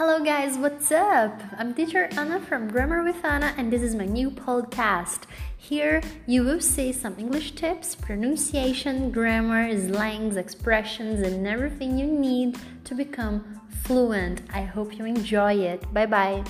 Hello, guys, what's up? I'm teacher Ana from Grammar with Ana, and this is my new podcast. Here, you will see some English tips, pronunciation, grammar, slangs, expressions, and everything you need to become fluent. I hope you enjoy it. Bye bye.